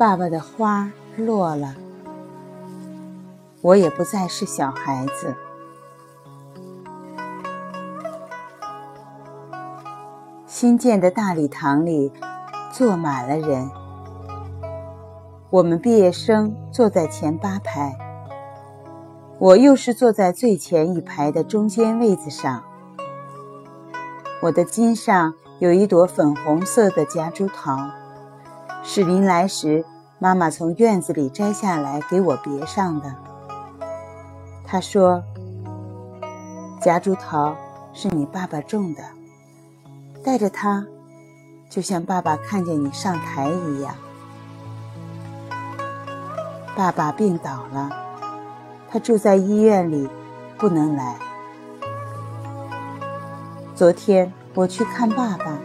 爸爸的花落了，我也不再是小孩子。新建的大礼堂里坐满了人，我们毕业生坐在前八排，我又是坐在最前一排的中间位子上。我的襟上有一朵粉红色的夹竹桃，是临来时妈妈从院子里摘下来给我别上的。她说：“夹竹桃是你爸爸种的。”带着它，就像爸爸看见你上台一样。爸爸病倒了，他住在医院里，不能来。昨天我去看爸爸，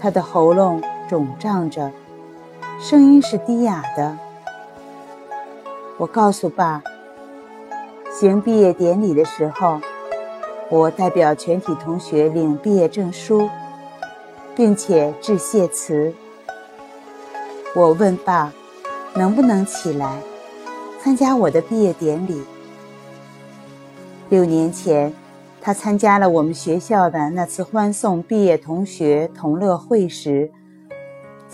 他的喉咙肿胀着，声音是低哑的。我告诉爸，行毕业典礼的时候。我代表全体同学领毕业证书，并且致谢词。我问爸，能不能起来参加我的毕业典礼？六年前，他参加了我们学校的那次欢送毕业同学同乐会时，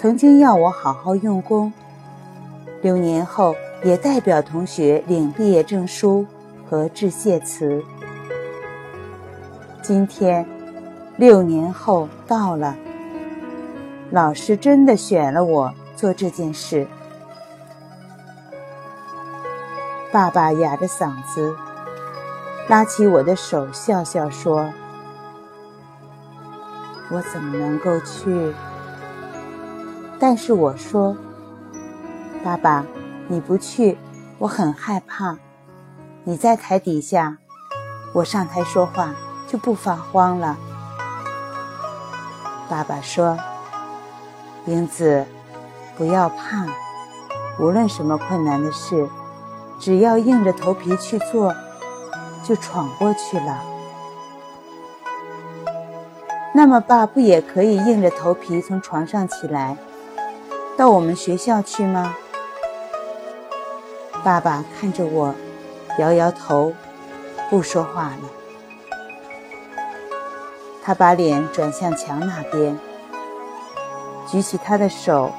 曾经要我好好用功。六年后，也代表同学领毕业证书和致谢词。今天，六年后到了，老师真的选了我做这件事。爸爸哑着嗓子，拉起我的手，笑笑说：“我怎么能够去？”但是我说：“爸爸，你不去，我很害怕。你在台底下，我上台说话。”就不发慌了。爸爸说：“英子，不要怕，无论什么困难的事，只要硬着头皮去做，就闯过去了。那么，爸不也可以硬着头皮从床上起来，到我们学校去吗？”爸爸看着我，摇摇头，不说话了。他把脸转向墙那边，举起他的手，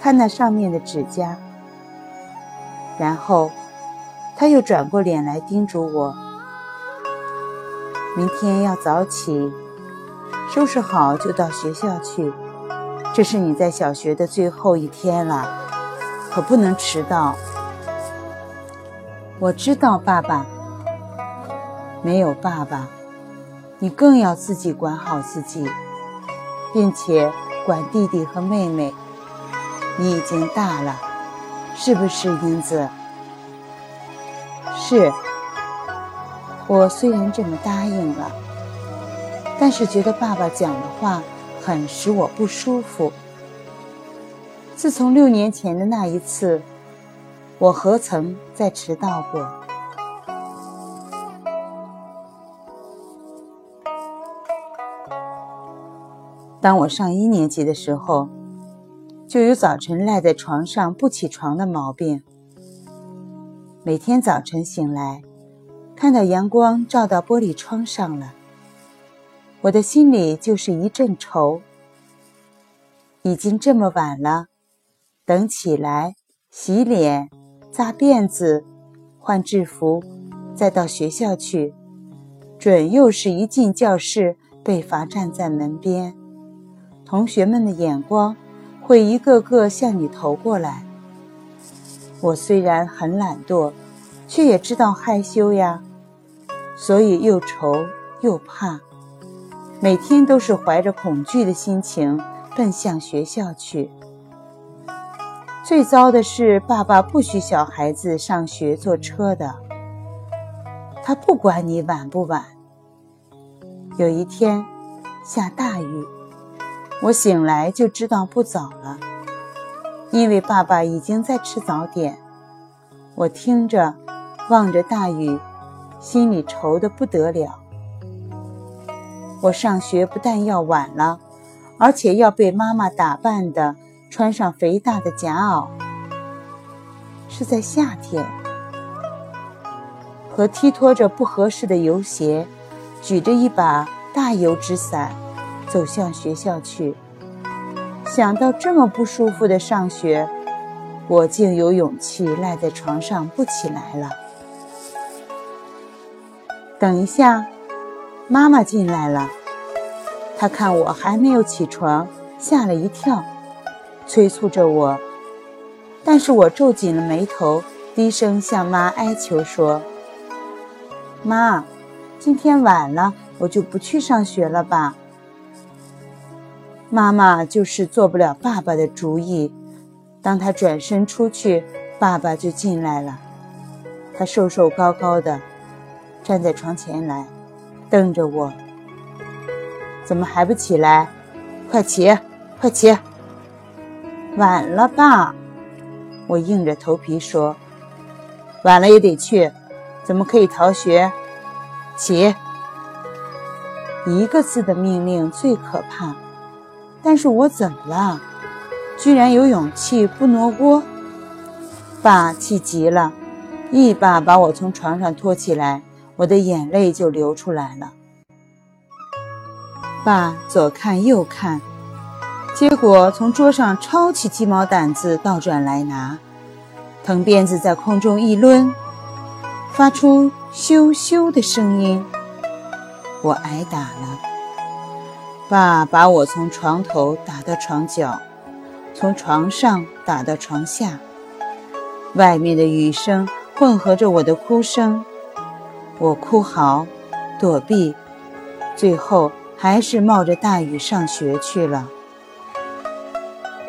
看那上面的指甲。然后，他又转过脸来叮嘱我：“明天要早起，收拾好就到学校去。这是你在小学的最后一天了，可不能迟到。”我知道，爸爸。没有爸爸。你更要自己管好自己，并且管弟弟和妹妹。你已经大了，是不是，英子？是。我虽然这么答应了，但是觉得爸爸讲的话很使我不舒服。自从六年前的那一次，我何曾再迟到过？当我上一年级的时候，就有早晨赖在床上不起床的毛病。每天早晨醒来，看到阳光照到玻璃窗上了，我的心里就是一阵愁。已经这么晚了，等起来洗脸、扎辫子、换制服，再到学校去，准又是一进教室被罚站在门边。同学们的眼光会一个个向你投过来。我虽然很懒惰，却也知道害羞呀，所以又愁又怕，每天都是怀着恐惧的心情奔向学校去。最糟的是，爸爸不许小孩子上学坐车的，他不管你晚不晚。有一天，下大雨。我醒来就知道不早了，因为爸爸已经在吃早点。我听着，望着大雨，心里愁得不得了。我上学不但要晚了，而且要被妈妈打扮的穿上肥大的夹袄。是在夏天，和踢拖着不合适的油鞋，举着一把大油纸伞，走向学校去。想到这么不舒服的上学，我竟有勇气赖在床上不起来了。等一下，妈妈进来了。她看我还没有起床，吓了一跳，催促着我。但是我皱紧了眉头，低声向妈哀求说：“妈，今天晚了，我就不去上学了吧。”妈妈就是做不了爸爸的主意。当他转身出去，爸爸就进来了。他瘦瘦高高的，站在床前来，瞪着我：“怎么还不起来？快起，快起！晚了，吧。”我硬着头皮说：“晚了也得去，怎么可以逃学？起！”一个字的命令最可怕。但是我怎么了？居然有勇气不挪窝？爸气急了，一把把我从床上拖起来，我的眼泪就流出来了。爸左看右看。结果从桌上抄起鸡毛掸子，倒转来拿，藤鞭子在空中一抡，发出咻咻的声音。我挨打了。爸把我从床头打到床角，从床上打到床下。外面的雨声混合着我的哭声，我哭嚎，躲避，最后还是冒着大雨上学去了。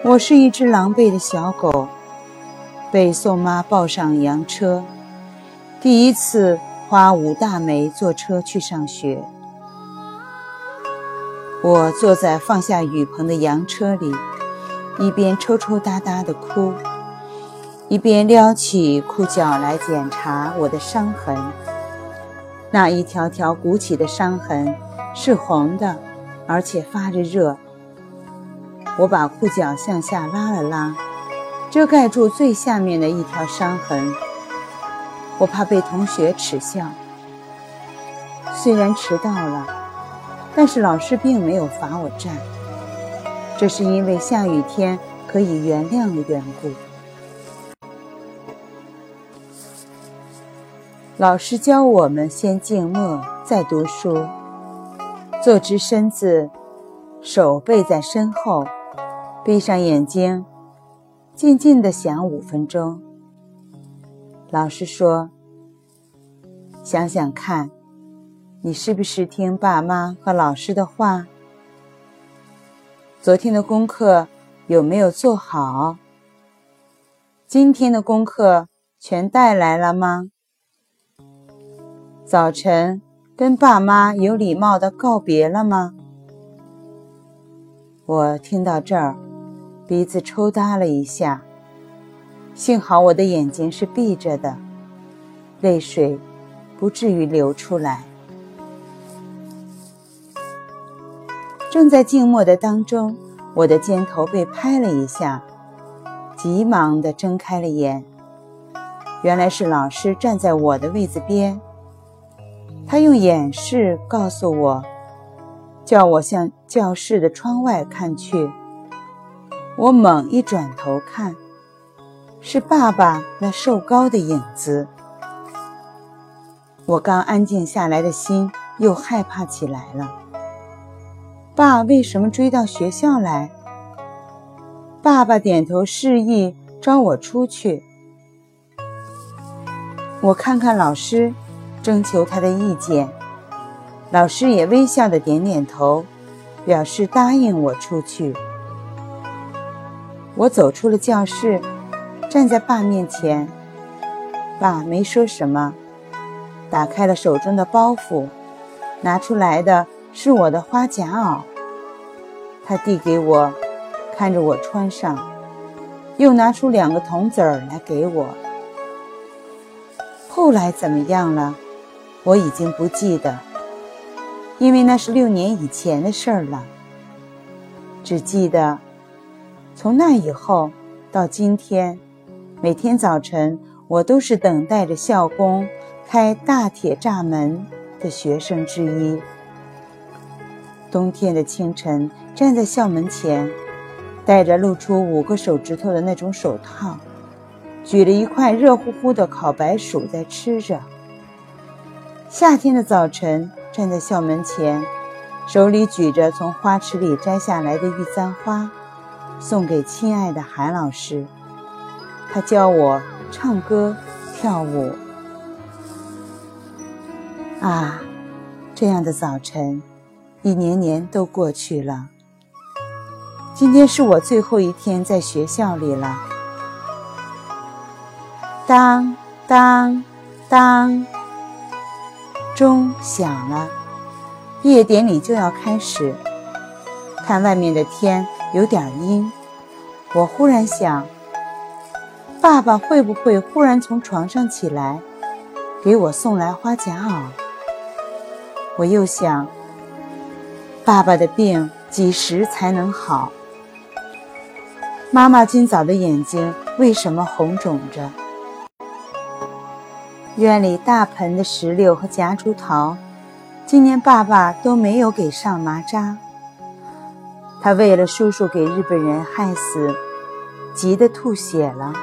我是一只狼狈的小狗，被宋妈抱上洋车，第一次花五大枚坐车去上学。我坐在放下雨棚的洋车里，一边抽抽搭搭地哭，一边撩起裤脚来检查我的伤痕。那一条条鼓起的伤痕是红的，而且发着热。我把裤脚向下拉了拉，遮盖住最下面的一条伤痕。我怕被同学耻笑。虽然迟到了，但是老师并没有罚我站，这是因为下雨天可以原谅的缘故。老师教我们先静默，再读书，坐直身子，手背在身后。闭上眼睛，静静地想五分钟。老师说：“想想看，你是不是听爸妈和老师的话？昨天的功课有没有做好？今天的功课全带来了吗？早晨跟爸妈有礼貌的告别了吗？”我听到这儿。鼻子抽搭了一下，幸好我的眼睛是闭着的，泪水不至于流出来。正在静默的当中，我的肩头被拍了一下，急忙的睁开了眼，原来是老师站在我的位子边，他用眼示告诉我，叫我向教室的窗外看去。我猛一转头看，是爸爸那瘦高的影子。我刚安静下来的心又害怕起来了。爸为什么追到学校来？爸爸点头示意招我出去。我看看老师，征求他的意见。老师也微笑的点点头，表示答应我出去。我走出了教室，站在爸面前。爸没说什么，打开了手中的包袱，拿出来的是我的花夹袄。他递给我，看着我穿上，又拿出两个铜子儿来给我。后来怎么样了？我已经不记得，因为那是六年以前的事儿了。只记得。从那以后到今天，每天早晨我都是等待着校工开大铁栅门的学生之一。冬天的清晨，站在校门前，戴着露出五个手指头的那种手套，举着一块热乎乎的烤白薯在吃着。夏天的早晨，站在校门前，手里举着从花池里摘下来的玉簪花，送给亲爱的韩老师。他教我唱歌、跳舞。啊，这样的早晨。一年年都过去了，今天是我最后一天在学校里了。当当当，钟响了，毕业典礼就要开始。看外面的天有点阴，我忽然想，爸爸会不会忽然从床上起来，给我送来花夹袄？我又想。爸爸的病几时才能好？妈妈今早的眼睛为什么红肿着？院里大盆的石榴和夹竹桃，今年爸爸都没有给上麻扎。他为了叔叔给日本人害死，急得吐血了。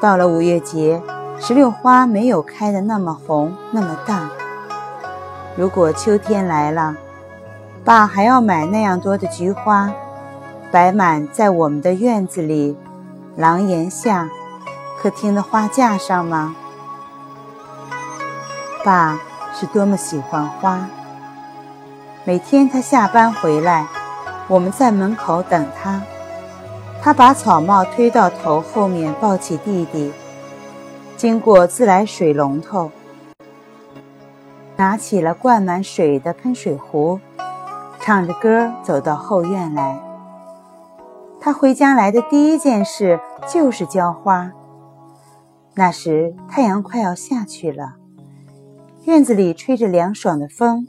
到了五月节，石榴花没有开的那么红那么大。如果秋天来了，爸还要买那样多的菊花，摆满在我们的院子里、廊檐下、客厅的花架上吗？爸是多么喜欢花。每天他下班回来，我们在门口等他。他把草帽推到头后面，抱起弟弟，经过自来水龙头，拿起了灌满水的喷水壶。唱着歌走到后院来。他回家来的第一件事就是浇花。那时太阳快要下去了，院子里吹着凉爽的风。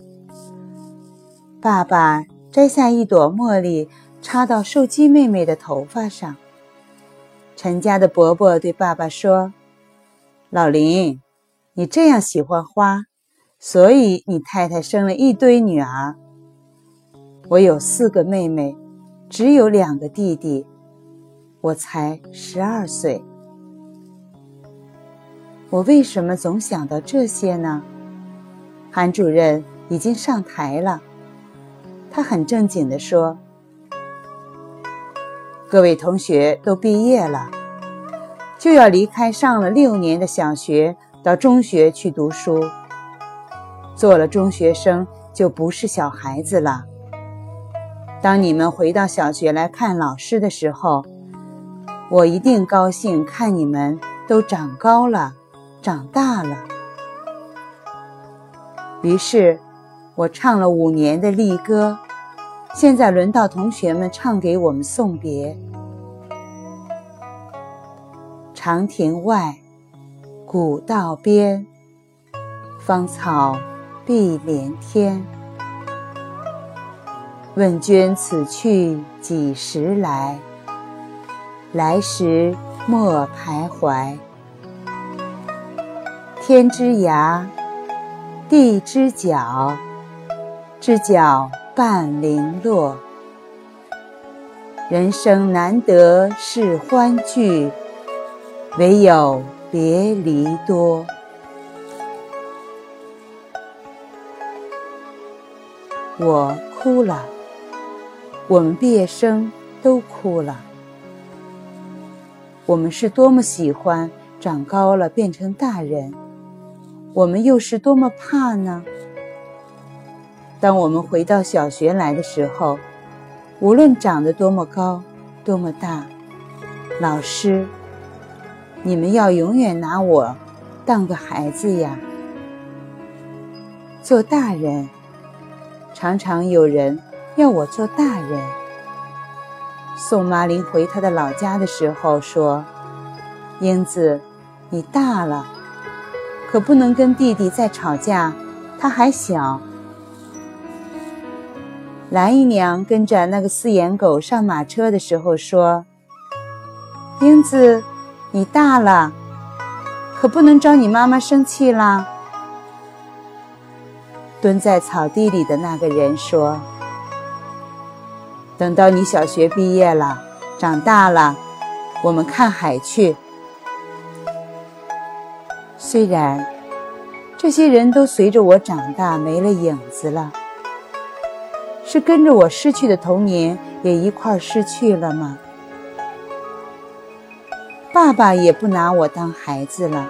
爸爸摘下一朵茉莉，插到寿姬妹妹的头发上。陈家的伯伯对爸爸说：“老林，你这样喜欢花，所以你太太生了一堆女儿。”我有四个妹妹，只有两个弟弟，我才十二岁。我为什么总想到这些呢？韩主任已经上台了，他很正经地说：“各位同学都毕业了，就要离开上了六年的小学，到中学去读书。做了中学生，就不是小孩子了。”当你们回到小学来看老师的时候，我一定高兴看你们都长高了，长大了。于是，我唱了五年的励歌，现在轮到同学们唱给我们送别。长亭外，古道边，芳草碧连天。问君此去几时来？来时莫徘徊。天之涯，地之角，知交半零落。人生难得是欢聚，唯有别离多。我哭了。我们毕业生都哭了。我们是多么喜欢长高了变成大人，我们又是多么怕呢？当我们回到小学来的时候，无论长得多么高、多么大，老师，你们要永远拿我当个孩子呀。做大人，常常有人。要我做大人。宋妈林回她的老家的时候说：“英子，你大了，可不能跟弟弟再吵架，他还小。”蓝姨娘跟着那个四眼狗上马车的时候说：“英子，你大了，可不能招你妈妈生气啦。”蹲在草地里的那个人说：“等到你小学毕业了，长大了，我们看海去。”虽然这些人都随着我长大没了影子了。是跟着我失去的童年也一块失去了吗？爸爸也不拿我当孩子了。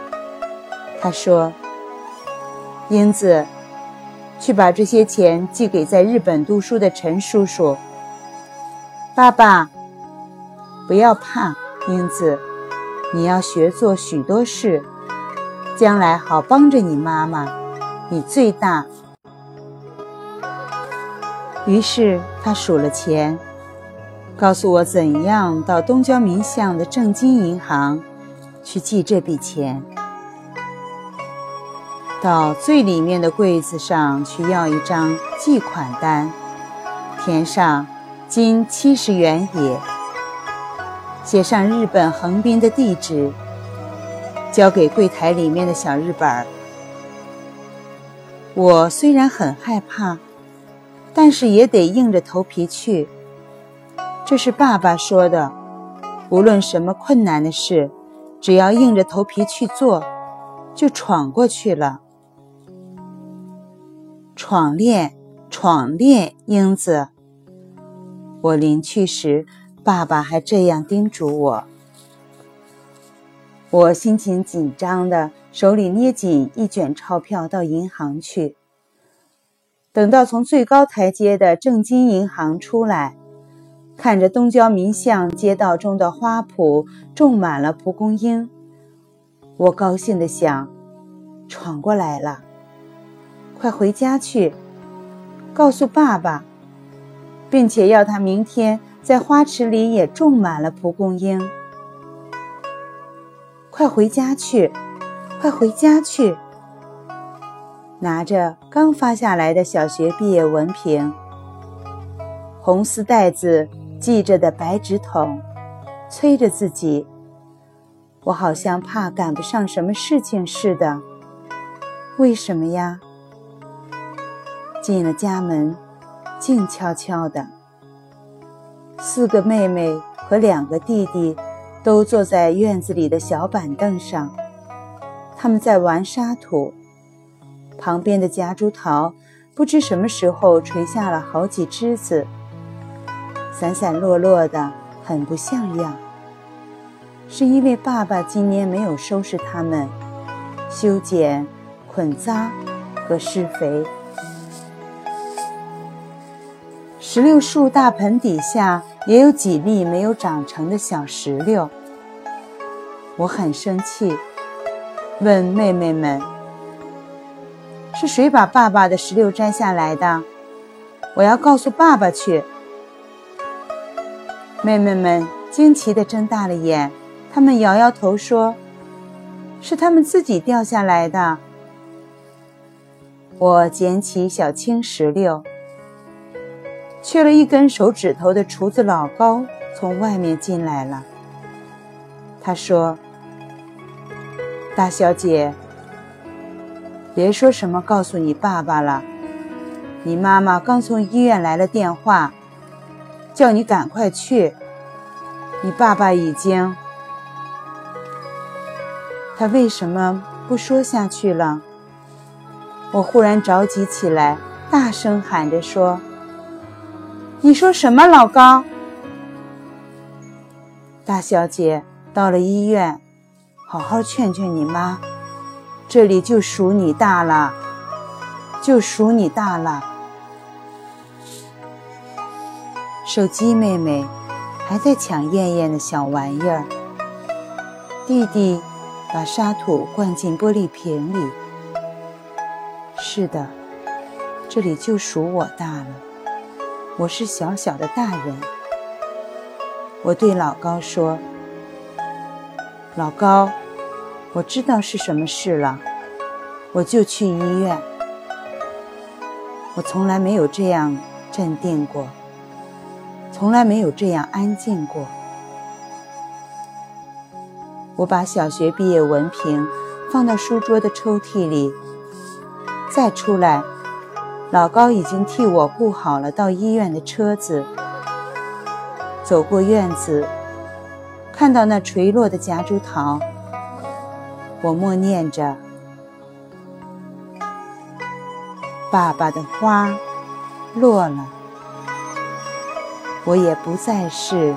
他说：“英子，去把这些钱寄给在日本读书的陈叔叔。”爸爸，不要怕，英子，你要学做许多事，将来好帮着你妈妈。你最大。于是他数了钱，告诉我怎样到东郊民巷的正金银行去寄这笔钱。到最里面的柜子上去要一张寄款单，填上“金七十元也”，写上日本横滨的地址，交给柜台里面的小日本儿。我虽然很害怕。但是也得硬着头皮去。这是爸爸说的，无论什么困难的事，只要硬着头皮去做，就闯过去了。闯练，闯练，英子。我临去时，爸爸还这样叮嘱我。我心情紧张的，手里捏紧一卷钞票，到银行去。等到从最高台阶的正金银行出来，看着东郊民巷街道中的花圃种满了蒲公英，我高兴地想：闯过来了，快回家去，告诉爸爸，并且要他明天在花池里也种满了蒲公英。快回家去，快回家去。拿着刚发下来的小学毕业文凭，红丝带子系着的白纸筒，催着自己。我好像怕赶不上什么事情似的。为什么呀？进了家门，静悄悄的。四个妹妹和两个弟弟都坐在院子里的小板凳上，他们在玩沙土。旁边的夹竹桃，不知什么时候垂下了好几枝子，散散落落的，很不像样。是因为爸爸今年没有收拾它们，修剪、捆扎和施肥。石榴树大盆底下也有几粒没有长成的小石榴。我很生气，问妹妹们。是谁把爸爸的石榴摘下来的？我要告诉爸爸去。妹妹们惊奇地睁大了眼，他们摇摇头说：“是他们自己掉下来的。”我捡起小青石榴，缺了一根手指头的厨子老高从外面进来了。他说：“大小姐。”别说什么告诉你爸爸了，你妈妈刚从医院来了电话，叫你赶快去。你爸爸已经……他为什么不说下去了？我忽然着急起来，大声喊着说：“你说什么，老高？大小姐到了医院，好好劝劝你妈。”这里就属你大了，就属你大了。手机妹妹还在抢燕燕的小玩意儿。弟弟把沙土灌进玻璃瓶里。是的，这里就属我大了。我是小小的大人。我对老高说：“老高。”我知道是什么事了，我就去医院。我从来没有这样镇定过，从来没有这样安静过。我把小学毕业文凭放到书桌的抽屉里，再出来，老高已经替我雇好了到医院的车子。走过院子，看到那垂落的夹竹桃，我默念着：“爸爸的花落了，我也不再是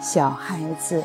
小孩子。”